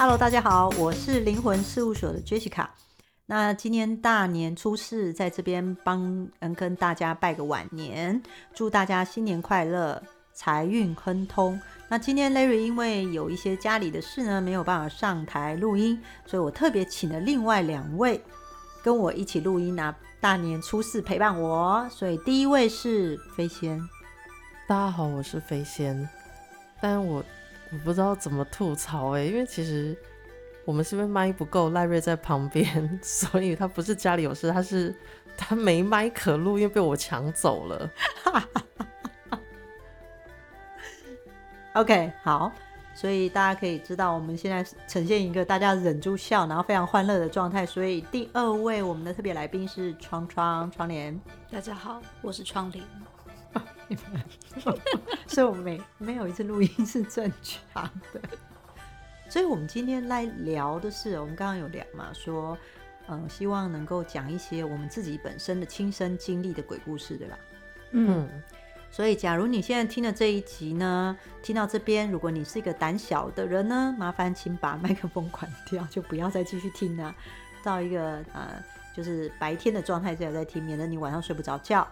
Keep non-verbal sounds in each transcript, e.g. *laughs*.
Hello，大家好，我是灵魂事务所的 Jessica。那今年大年初四，在这边帮嗯跟大家拜个晚年，祝大家新年快乐，财运亨通。那今天 Larry 因为有一些家里的事呢，没有办法上台录音，所以我特别请了另外两位跟我一起录音啊，大年初四陪伴我。所以第一位是飞仙，大家好，我是飞仙，但我我不知道怎么吐槽哎、欸，因为其实。我们是不是麦不够？赖瑞在旁边，*laughs* 所以他不是家里有事，他是他没麦可录，因为被我抢走了。OK，好，所以大家可以知道，我们现在呈现一个大家忍住笑，然后非常欢乐的状态。所以第二位我们的特别来宾是窗窗窗帘。大家好，我是窗帘。*laughs* 所以我没没有一次录音是正常的。所以，我们今天来聊的是，我们刚刚有聊嘛，说，嗯，希望能够讲一些我们自己本身的亲身经历的鬼故事，对吧？嗯。所以，假如你现在听了这一集呢，听到这边，如果你是一个胆小的人呢，麻烦请把麦克风关掉，就不要再继续听了，到一个呃，就是白天的状态下再听，免得你晚上睡不着觉。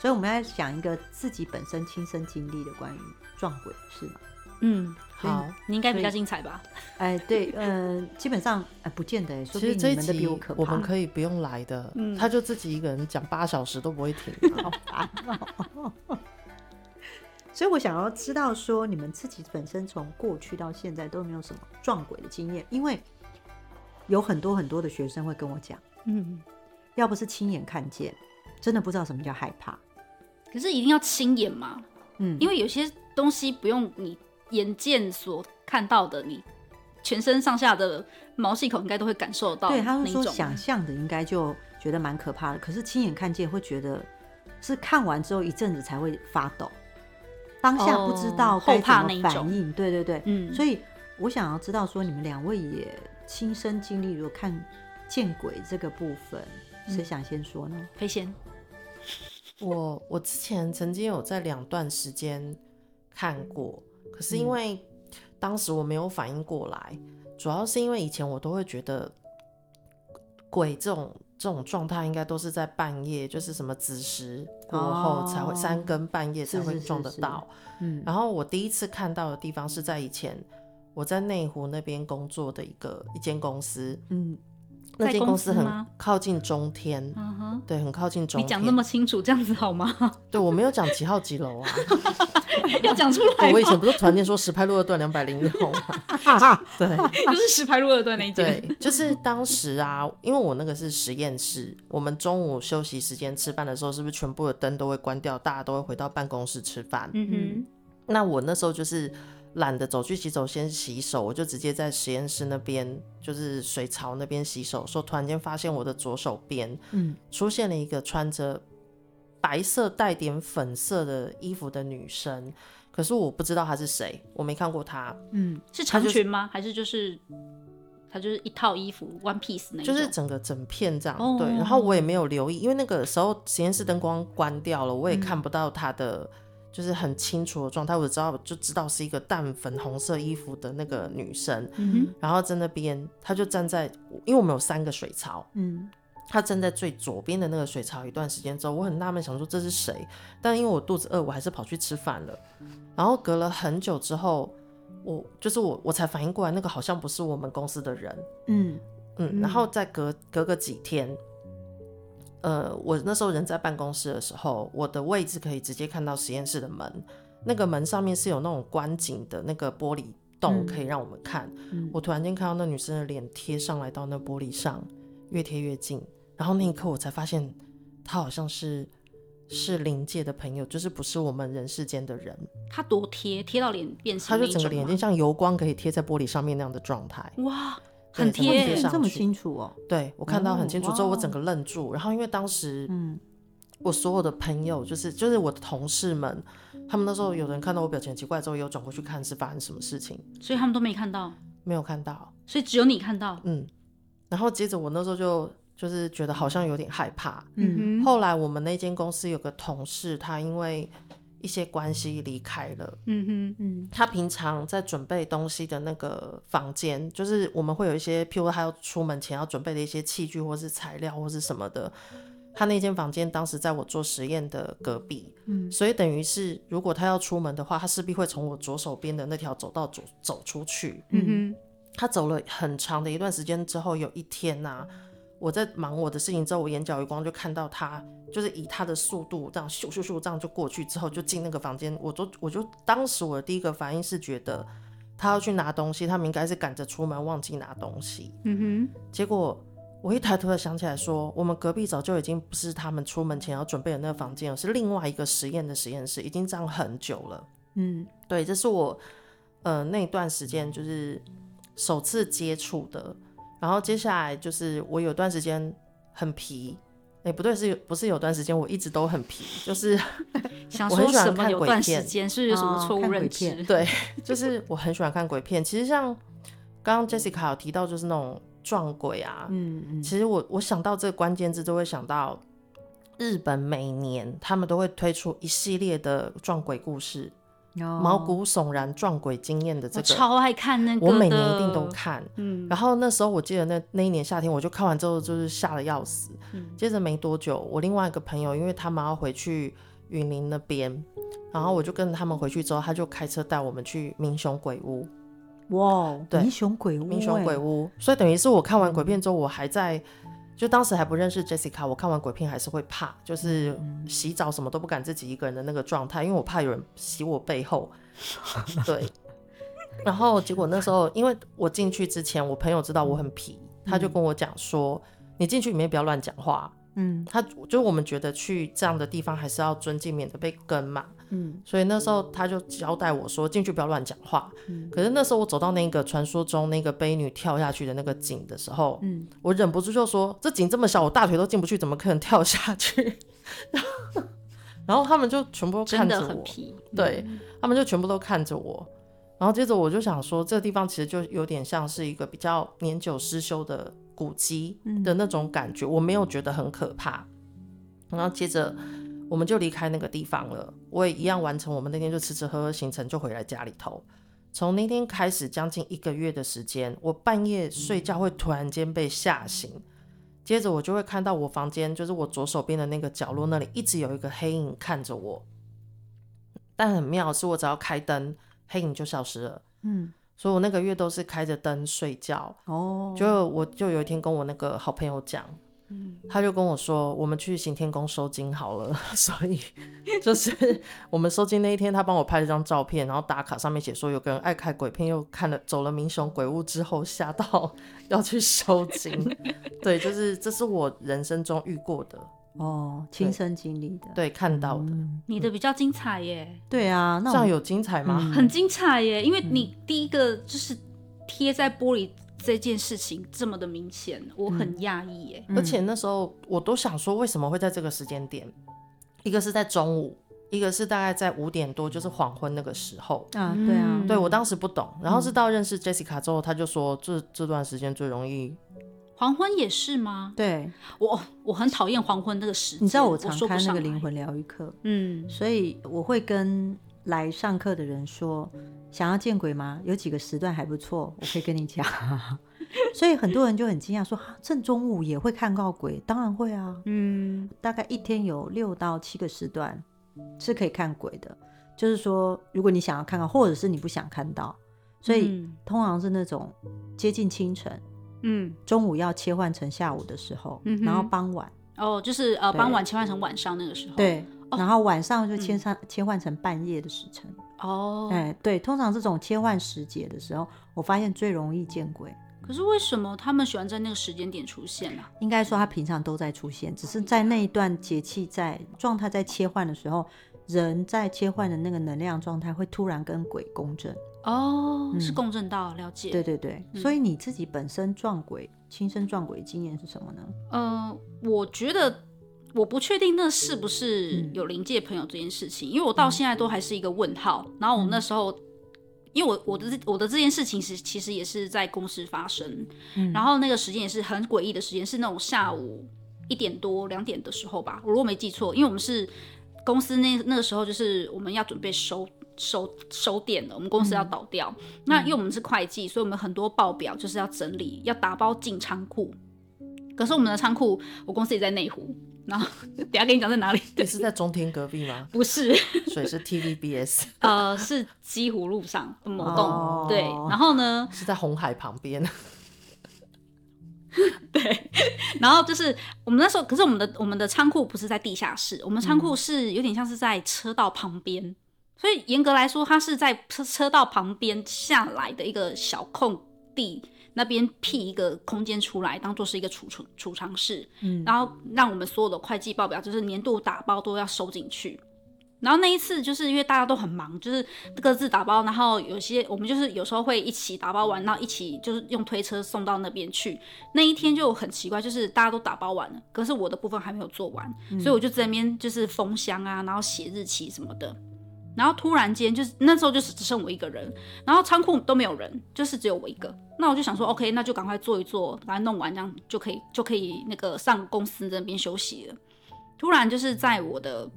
所以，我们要讲一个自己本身亲身经历的关于撞鬼的事嘛。嗯，好，你应该比较精彩吧？哎，对，嗯、*laughs* 呃，基本上哎，不见得。说不定你们的比我可怕。我们可以不用来的，嗯、他就自己一个人讲八小时都不会停，*laughs* 好烦哦。*laughs* 所以我想要知道说，你们自己本身从过去到现在都没有什么撞鬼的经验，因为有很多很多的学生会跟我讲，嗯，要不是亲眼看见，真的不知道什么叫害怕。可是一定要亲眼嘛？嗯，因为有些东西不用你。眼见所看到的，你全身上下的毛细孔应该都会感受到。对，他们说想象的应该就觉得蛮可怕的，可是亲眼看见会觉得是看完之后一阵子才会发抖，当下不知道后怕那种。对对对，嗯。所以我想要知道说，你们两位也亲身经历，如果看见鬼这个部分，谁、嗯、想先说呢？飞仙。我我之前曾经有在两段时间看过。可是因为当时我没有反应过来，嗯、主要是因为以前我都会觉得鬼这种这种状态应该都是在半夜，就是什么子时过后才会、哦、三更半夜才会撞得到。是是是是，嗯，然后我第一次看到的地方是在以前我在内湖那边工作的一个一间公司，嗯。那间公司很靠近中天，对，很靠近中天。你讲那么清楚，这样子好吗？*laughs* 对，我没有讲几号几楼啊，*laughs* 要讲出来。我以前不是团建说石牌路二段两百零六吗？*laughs* 对，就是石牌路二段那一间。对，就是当时啊，因为我那个是实验室，我们中午休息时间吃饭的时候，是不是全部的灯都会关掉，大家都会回到办公室吃饭？嗯哼。那我那时候就是。懒得走去洗手先洗手，我就直接在实验室那边，就是水槽那边洗手。说突然间发现我的左手边，嗯，出现了一个穿着白色带点粉色的衣服的女生，可是我不知道她是谁，我没看过她。嗯，是长裙吗？还是就是她就是一套衣服 one piece 那种？就是整个整片这样。哦、对，然后我也没有留意，因为那个时候实验室灯光关掉了，我也看不到她的。就是很清楚的状态，我知道就知道是一个淡粉红色衣服的那个女生，嗯、然后在那边，她就站在，因为我们有三个水槽，嗯，她站在最左边的那个水槽一段时间之后，我很纳闷，想说这是谁？但因为我肚子饿，我还是跑去吃饭了。然后隔了很久之后，我就是我，我才反应过来，那个好像不是我们公司的人，嗯嗯，然后再隔隔个几天。呃，我那时候人在办公室的时候，我的位置可以直接看到实验室的门，那个门上面是有那种观景的那个玻璃洞，可以让我们看。嗯、我突然间看到那女生的脸贴上来到那玻璃上，越贴越近，然后那一刻我才发现，她好像是是灵界的朋友，就是不是我们人世间的人。她多贴，贴到脸变形，她就整个脸就像油光可以贴在玻璃上面那样的状态。哇！很贴，这么清楚哦。对，我看到很清楚之后，我整个愣住。然后因为当时，嗯，我所有的朋友，就是就是我的同事们，他们那时候有人看到我表情很奇怪之后，有转过去看是发生什么事情，所以他们都没看到，没有看到，所以只有你看到，嗯。然后接着我那时候就就是觉得好像有点害怕，嗯哼。后来我们那间公司有个同事，他因为一些关系离开了。嗯哼，嗯，他平常在准备东西的那个房间，就是我们会有一些，譬如他要出门前要准备的一些器具，或是材料，或是什么的。他那间房间当时在我做实验的隔壁，嗯，所以等于是如果他要出门的话，他势必会从我左手边的那条走道走走出去。嗯哼，他走了很长的一段时间之后，有一天呐、啊。我在忙我的事情之后，我眼角余光就看到他，就是以他的速度这样咻咻咻这样就过去之后，就进那个房间。我就我就当时我的第一个反应是觉得他要去拿东西，他们应该是赶着出门忘记拿东西。嗯哼。结果我一抬头的想起来说，我们隔壁早就已经不是他们出门前要准备的那个房间了，是另外一个实验的实验室，已经这样很久了。嗯，对，这是我呃那段时间就是首次接触的。然后接下来就是我有段时间很皮，哎、欸，不对，是不是有段时间我一直都很皮，就是 *laughs* 我很喜欢看鬼片，是有什么错误认知？*laughs* *laughs* 对，就是我很喜欢看鬼片。其实像刚刚 Jessica 有提到，就是那种撞鬼啊，嗯嗯，其实我我想到这个关键字，都会想到日本每年他们都会推出一系列的撞鬼故事。毛骨悚然撞鬼经验的这个，超爱看那个，我每年一定都看。嗯，然后那时候我记得那那一年夏天，我就看完之后就是吓得要死。嗯，接着没多久，我另外一个朋友，因为他们要回去云林那边，然后我就跟着他们回去之后，他就开车带我们去民雄鬼屋。哇，对，民雄鬼屋，民雄鬼屋。所以等于是我看完鬼片之后，我还在。就当时还不认识 Jessica，我看完鬼片还是会怕，就是洗澡什么都不敢自己一个人的那个状态，因为我怕有人洗我背后。*laughs* 对。然后结果那时候，因为我进去之前，我朋友知道我很皮，他就跟我讲说：“你进去里面不要乱讲话。”嗯，他就我们觉得去这样的地方还是要尊敬，免得被跟嘛。嗯，所以那时候他就交代我说，进去不要乱讲话。嗯，可是那时候我走到那个传说中那个悲女跳下去的那个井的时候，嗯，我忍不住就说，这井这么小，我大腿都进不去，怎么可能跳下去？*laughs* 然后他们就全部都看着我。对，他们就全部都看着我。然后接着我就想说，这个地方其实就有点像是一个比较年久失修的古迹的那种感觉，我没有觉得很可怕。然后接着。我们就离开那个地方了，我也一样完成我们那天就吃吃喝喝行程，就回来家里头。从那天开始，将近一个月的时间，我半夜睡觉会突然间被吓醒，接着我就会看到我房间，就是我左手边的那个角落那里，一直有一个黑影看着我。但很妙，是我只要开灯，黑影就消失了。嗯，所以我那个月都是开着灯睡觉。哦，就我就有一天跟我那个好朋友讲。他就跟我说，我们去行天宫收金好了，*laughs* 所以就是我们收金那一天，他帮我拍了张照片，然后打卡上面写说，有个人爱看鬼片，又看了走了民雄鬼屋之后吓到要去收金。*laughs* 对，就是这是我人生中遇过的哦，亲身经历的，对，看到的。嗯、你的比较精彩耶。对啊，那这样有精彩吗？嗯、很精彩耶，因为你第一个就是贴在玻璃。这件事情这么的明显，我很讶异耶。而且那时候我都想说，为什么会在这个时间点？一个是在中午，一个是大概在五点多，就是黄昏那个时候。啊，对啊，对我当时不懂，然后是到认识 Jessica 之后，他就说这这段时间最容易。黄昏也是吗？对，我我很讨厌黄昏那个时间。你知道我常开那个灵魂疗愈课，嗯，所以我会跟来上课的人说。想要见鬼吗？有几个时段还不错，我可以跟你讲。*laughs* 所以很多人就很惊讶说，正中午也会看到鬼？当然会啊，嗯，大概一天有六到七个时段是可以看鬼的。就是说，如果你想要看到，或者是你不想看到，所以通常是那种接近清晨，嗯，中午要切换成下午的时候，嗯，然后傍晚。哦，就是呃傍晚切换成晚上那个时候，对，然后晚上就切上切换成半夜的时辰。哦，哎，对，通常这种切换时节的时候，我发现最容易见鬼。可是为什么他们喜欢在那个时间点出现呢？应该说他平常都在出现，只是在那一段节气在状态在切换的时候，人在切换的那个能量状态会突然跟鬼共振。哦，是共振到了解。对对对，所以你自己本身撞鬼、亲身撞鬼经验是什么呢？嗯，我觉得。我不确定那是不是有临界朋友这件事情，因为我到现在都还是一个问号。然后我那时候，因为我我的我的这件事情是其实也是在公司发生，然后那个时间也是很诡异的时间，是那种下午一点多两点的时候吧，我如果没记错，因为我们是公司那那个时候就是我们要准备收收收店了，我们公司要倒掉。嗯、那因为我们是会计，所以我们很多报表就是要整理，要打包进仓库。可是我们的仓库，我公司也在内湖。然后 *laughs* 等下跟你讲在哪里。*laughs* 你是在中天隔壁吗？*laughs* 不是，所以是 TVBS。呃，是西湖路上某栋。哦、对，然后呢？是在红海旁边。对，然后就是我们那时候，可是我们的我们的仓库不是在地下室，我们仓库是有点像是在车道旁边，嗯、所以严格来说，它是在车车道旁边下来的一个小空地那边辟一个空间出来，当做是一个储存储藏室，嗯，然后让我们所有的会计报表，就是年度打包都要收进去。然后那一次就是因为大家都很忙，就是各自打包，然后有些我们就是有时候会一起打包完，然后一起就是用推车送到那边去。那一天就很奇怪，就是大家都打包完了，可是我的部分还没有做完，嗯、所以我就在那边就是封箱啊，然后写日期什么的。然后突然间就是那时候就是只剩我一个人，然后仓库都没有人，就是只有我一个。那我就想说，OK，那就赶快做一做，把它弄完，这样就可以就可以那个上公司那边休息了。突然就是在我的。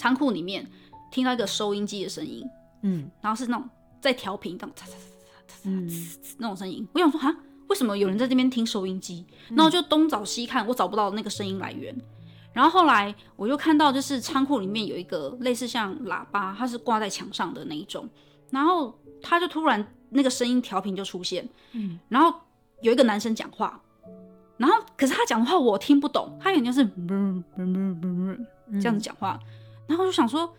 仓库里面听到一个收音机的声音，嗯，然后是那种在调频，那种嚓嚓嚓嚓嚓嚓那种声音。我想说啊，为什么有人在这边听收音机？然后我就东找西看，我找不到那个声音来源。然后后来我就看到，就是仓库里面有一个类似像喇叭，它是挂在墙上的那一种。然后他就突然那个声音调频就出现，嗯，然后有一个男生讲话，然后可是他讲的话我听不懂，他眼睛是这样子讲话。然后我就想说，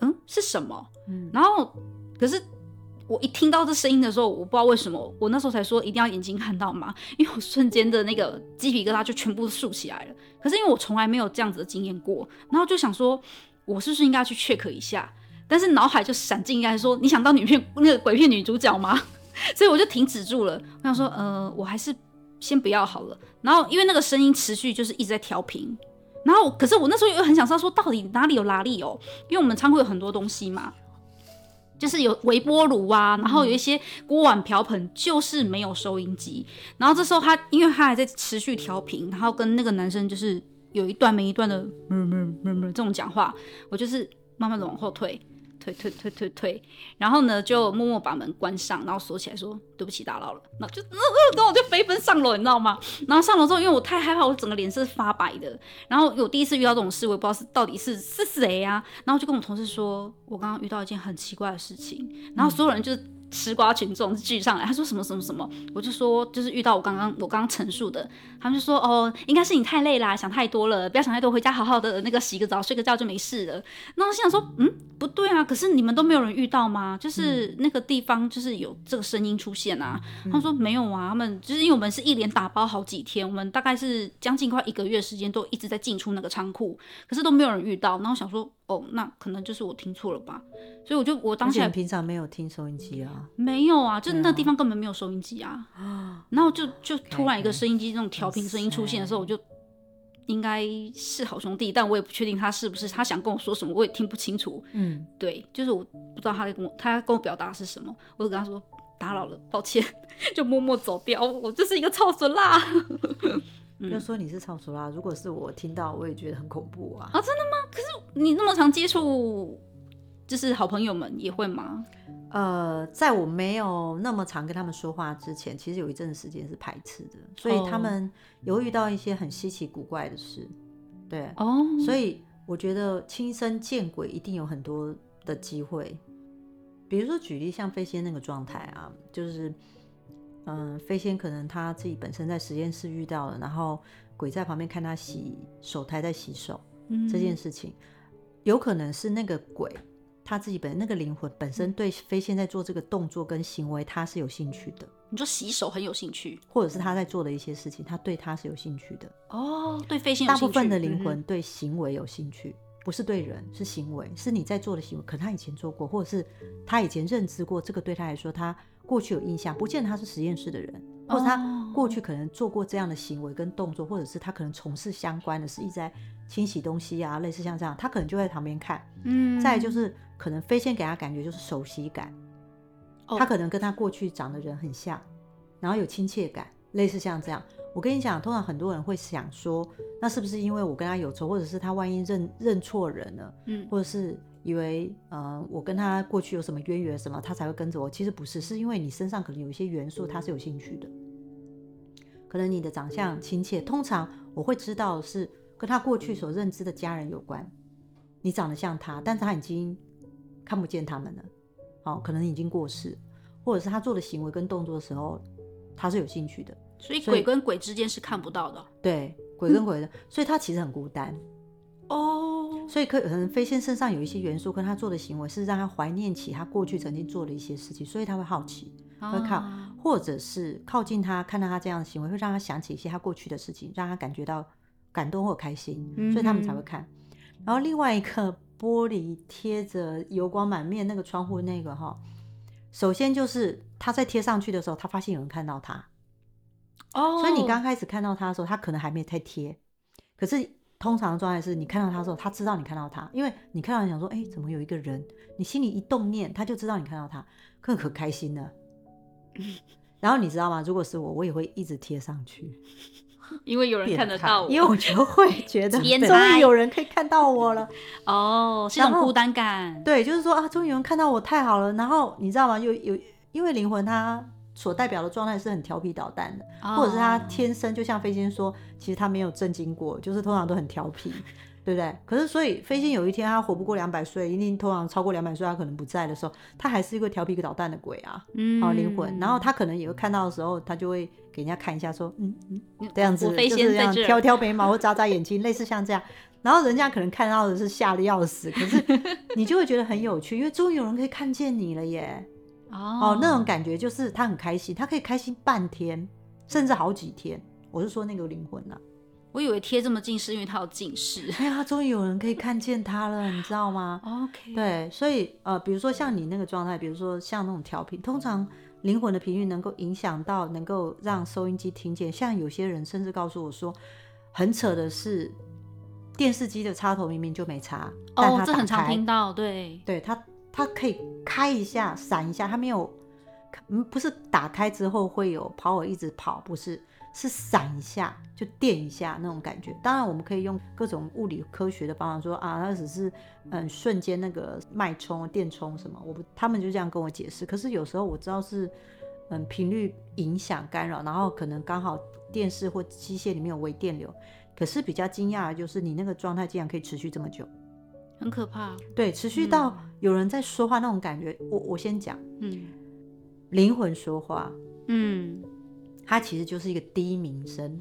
嗯，是什么？嗯，然后可是我一听到这声音的时候，我不知道为什么，我那时候才说一定要眼睛看到嘛，因为我瞬间的那个鸡皮疙瘩就全部竖起来了。可是因为我从来没有这样子的经验过，然后就想说，我是不是应该去 check 一下？但是脑海就闪进来说，你想当女片那个鬼片女主角吗？*laughs* 所以我就停止住了。我想说，呃，我还是先不要好了。然后因为那个声音持续就是一直在调频。然后，可是我那时候又很想知道说，到底哪里有拉力哦？因为我们仓库有很多东西嘛，就是有微波炉啊，然后有一些锅碗瓢盆，就是没有收音机。然后这时候他，因为他还在持续调频，然后跟那个男生就是有一段没一段的，这种讲话，我就是慢慢的往后退。退退退退退，然后呢，就默默把门关上，然后锁起来说，对不起打扰了。那就呃呃，然后我就飞奔上楼，你知道吗？然后上楼之后，因为我太害怕，我整个脸色是发白的。然后我第一次遇到这种事，我也不知道是到底是是谁呀、啊。然后就跟我同事说，我刚刚遇到一件很奇怪的事情。然后所有人就是。吃瓜群众聚上来，他说什么什么什么，我就说就是遇到我刚刚我刚刚陈述的，他们就说哦，应该是你太累啦，想太多了，不要想太多，回家好好的那个洗个澡，睡个觉就没事了。那我心想说，嗯，不对啊，可是你们都没有人遇到吗？就是那个地方就是有这个声音出现啊。嗯、他们说没有啊，他们就是因为我们是一连打包好几天，我们大概是将近快一个月时间都一直在进出那个仓库，可是都没有人遇到。然后我想说。哦，那可能就是我听错了吧，所以我就我当下平常没有听收音机啊，没有啊，就那地方根本没有收音机啊，啊然后就就突然一个收音机那种调频声音出现的时候，我就应该是好兄弟，但我也不确定他是不是，他想跟我说什么，我也听不清楚。嗯，对，就是我不知道他在跟我他跟我表达是什么，我就跟他说打扰了，抱歉，*laughs* 就默默走掉，我就是一个臭损啦。就、嗯、说你是超熟啦，如果是我听到，我也觉得很恐怖啊！啊，真的吗？可是你那么常接触，就是好朋友们也会吗？呃，在我没有那么常跟他们说话之前，其实有一阵时间是排斥的，所以他们有遇到一些很稀奇古怪的事，对哦，所以我觉得亲身见鬼一定有很多的机会，比如说举例像飞仙那个状态啊，就是。嗯，飞仙可能他自己本身在实验室遇到了，然后鬼在旁边看他洗手台在洗手，嗯，这件事情，有可能是那个鬼他自己本那个灵魂本身对飞仙在做这个动作跟行为他是有兴趣的。你说洗手很有兴趣，或者是他在做的一些事情，他对他是有兴趣的。哦，对飞仙有兴趣。大部分的灵魂对行为有兴趣，嗯，不是对人，是行为，是你在做的行为，可他以前做过，或者是他以前认知过，这个对他来说他。过去有印象，不见得他是实验室的人，或者他过去可能做过这样的行为跟动作，或者是他可能从事相关的，是一直在清洗东西啊，类似像这样，他可能就在旁边看。嗯，再就是可能飞仙给他感觉就是熟悉感，他可能跟他过去长的人很像，然后有亲切感，类似像这样。我跟你讲，通常很多人会想说，那是不是因为我跟他有仇，或者是他万一认认错人了，嗯，或者是以为呃我跟他过去有什么渊源什么，他才会跟着我？其实不是，是因为你身上可能有一些元素他是有兴趣的，可能你的长相亲切，通常我会知道是跟他过去所认知的家人有关。你长得像他，但是他已经看不见他们了，哦，可能已经过世，或者是他做的行为跟动作的时候，他是有兴趣的。所以鬼跟鬼之间是看不到的。对，鬼跟鬼的，嗯、所以他其实很孤单。哦。所以可可能飞仙身上有一些元素，跟他做的行为是让他怀念起他过去曾经做的一些事情，所以他会好奇，会靠，啊、或者是靠近他，看到他这样的行为，会让他想起一些他过去的事情，让他感觉到感动或开心，嗯、所以他们才会看。然后另外一个玻璃贴着油光满面那个窗户那个哈，首先就是他在贴上去的时候，他发现有人看到他。哦，所以你刚开始看到他的时候，他可能还没太贴。可是通常的状态是你看到他的时候，他知道你看到他，因为你看到你想说，哎，怎么有一个人？你心里一动念，他就知道你看到他，更可开心了。*laughs* 然后你知道吗？如果是我，我也会一直贴上去，*laughs* 因为有人看得到我，因为我就会 *laughs* 觉得终于有人可以看到我了。哦，是一种孤单感。对，就是说啊，终于有人看到我，太好了。然后你知道吗？有有，因为灵魂它。所代表的状态是很调皮捣蛋的，或者是他天生就像飞仙说，其实他没有震惊过，就是通常都很调皮，对不对？可是所以飞仙有一天他活不过两百岁，一定通常超过两百岁，他可能不在的时候，他还是一个调皮捣蛋的鬼啊，嗯，好灵魂。然后他可能也会看到的时候，他就会给人家看一下，说，嗯嗯，这样子就是这样挑挑眉毛或眨眨眼睛，类似像这样。然后人家可能看到的是吓得要死，可是你就会觉得很有趣，因为终于有人可以看见你了耶。哦，哦，那种感觉就是他很开心，他可以开心半天，甚至好几天。我是说那个灵魂呐、啊，我以为贴这么近是因为他有近视。*laughs* 哎呀，终于有人可以看见他了，你知道吗？OK。对，所以呃，比如说像你那个状态，比如说像那种调频，通常灵魂的频率能够影响到，能够让收音机听见。像有些人甚至告诉我说，很扯的是，电视机的插头明明就没插，哦，这很常听到，对，对他。它可以开一下，闪一下，它没有，嗯，不是打开之后会有跑，我一直跑，不是，是闪一下就电一下那种感觉。当然，我们可以用各种物理科学的方法说啊，它只是嗯瞬间那个脉冲、电冲什么，我不，他们就这样跟我解释。可是有时候我知道是嗯频率影响干扰，然后可能刚好电视或机械里面有微电流。可是比较惊讶的就是你那个状态竟然可以持续这么久。很可怕，对，持续到有人在说话那种感觉。嗯、我我先讲，嗯，灵魂说话，嗯，它其实就是一个低鸣声，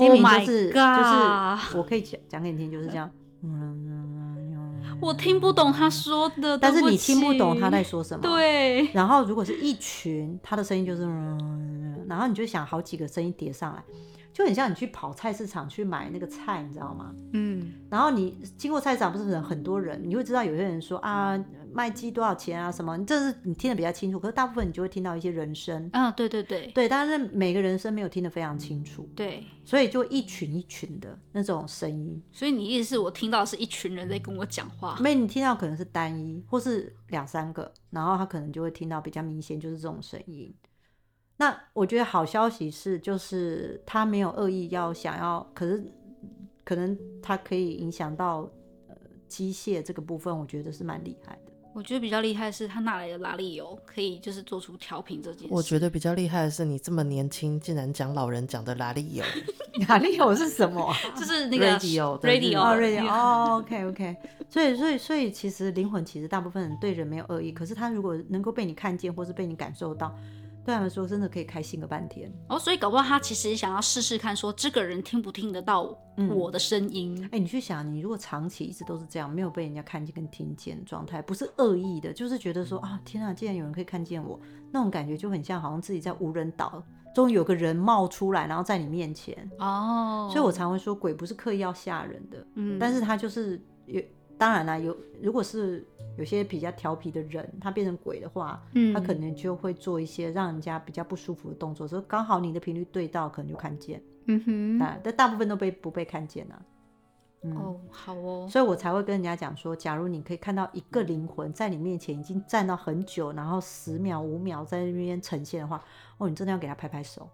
低鸣就是就是我可以讲讲给你听，就是这样，嗯，我听不懂他说的，但是你听不懂他在说什么，对。然后如果是一群，他的声音就是，嗯，然后你就想好几个声音叠上来。就很像你去跑菜市场去买那个菜，你知道吗？嗯，然后你经过菜市场，不是人很多人，你会知道有些人说啊，卖鸡多少钱啊什么，这是你听得比较清楚。可是大部分你就会听到一些人声。啊，对对对，对，但是每个人声没有听得非常清楚。对，所以就一群一群的那种声音。所以你意思是我听到是一群人在跟我讲话？没，你听到可能是单一或是两三个，然后他可能就会听到比较明显就是这种声音。那我觉得好消息是，就是他没有恶意要想要，可是可能他可以影响到呃机械这个部分，我觉得是蛮厉害的。我觉得比较厉害的是他哪来的拉力油可以就是做出调频这件事。我觉得比较厉害的是你这么年轻，竟然讲老人讲的拉力油。*laughs* 拉力油是什么？*laughs* 就是那个 radio radio 哦 radio *laughs* 哦 OK OK。所以所以所以其实灵魂其实大部分人对人没有恶意，可是他如果能够被你看见，或是被你感受到。对他们说，真的可以开心个半天哦。所以搞不好他其实想要试试看，说这个人听不听得到我的声音。哎、嗯欸，你去想，你如果长期一直都是这样，没有被人家看见跟听见状态，不是恶意的，就是觉得说啊，天啊，竟然有人可以看见我，那种感觉就很像，好像自己在无人岛，终于有个人冒出来，然后在你面前哦。所以我常会说，鬼不是刻意要吓人的，嗯，但是他就是有。当然啦，有如果是有些比较调皮的人，他变成鬼的话，嗯，他可能就会做一些让人家比较不舒服的动作，所以刚好你的频率对到，可能就看见，嗯哼，啊，但大部分都被不被看见啊。嗯、哦，好哦，所以我才会跟人家讲说，假如你可以看到一个灵魂在你面前已经站到很久，然后十秒、五秒在那边呈现的话，哦，你真的要给他拍拍手。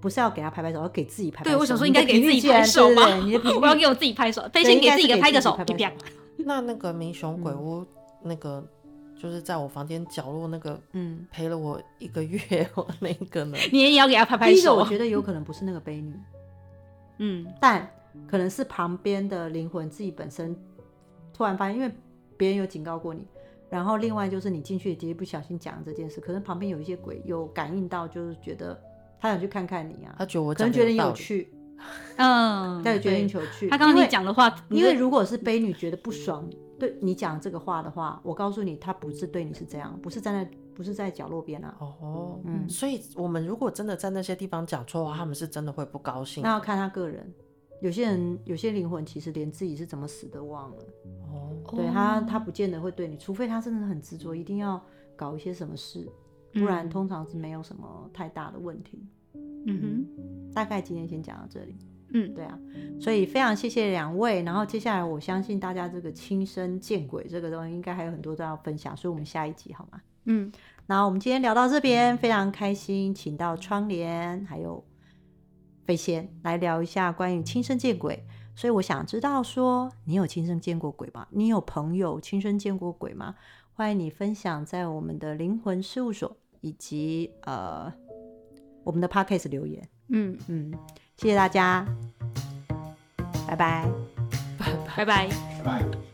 不是要给他拍拍手，要给自己拍拍手。对，我想说应该给自己拍手吗？*laughs* 我要给我自己拍手，得先给自己个拍个手，啪啪。那那个民雄鬼屋那个。就是在我房间角落那个，嗯，陪了我一个月我那个呢，你也要给他拍 *laughs* 拍手。第一个我觉得有可能不是那个悲女，*laughs* 嗯，但可能是旁边的灵魂自己本身突然发现，因为别人有警告过你，然后另外就是你进去直接不小心讲这件事，可能旁边有一些鬼有感应到，就是觉得他想去看看你啊，他觉得我可能觉得你有趣，*laughs* 嗯，带着决定球去。他刚刚你讲的话，因为如果是悲女觉得不爽。对你讲这个话的话，我告诉你，他不是对你是这样，不是站在，不是在角落边啊。哦，嗯，所以我们如果真的在那些地方讲错话，他们是真的会不高兴。那要看他个人，有些人有些灵魂其实连自己是怎么死的忘了。哦，对他，他不见得会对你，除非他真的很执着，一定要搞一些什么事，不然通常是没有什么太大的问题。嗯哼，大概今天先讲到这里。嗯，对啊，所以非常谢谢两位。然后接下来，我相信大家这个亲身见鬼这个东西，应该还有很多都要分享，所以我们下一集好吗？嗯，那我们今天聊到这边，非常开心，请到窗帘还有飞仙来聊一下关于亲身见鬼。所以我想知道说，你有亲身见过鬼吗？你有朋友亲身见过鬼吗？欢迎你分享在我们的灵魂事务所以及呃我们的 Podcast 留言。嗯嗯。谢谢大家，拜拜，拜拜，拜拜。